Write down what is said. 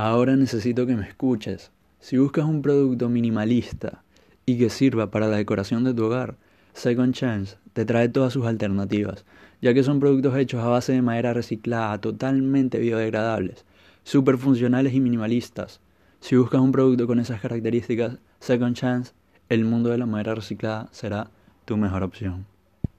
Ahora necesito que me escuches. Si buscas un producto minimalista y que sirva para la decoración de tu hogar, Second Chance te trae todas sus alternativas, ya que son productos hechos a base de madera reciclada, totalmente biodegradables, súper funcionales y minimalistas. Si buscas un producto con esas características, Second Chance, el mundo de la madera reciclada será tu mejor opción.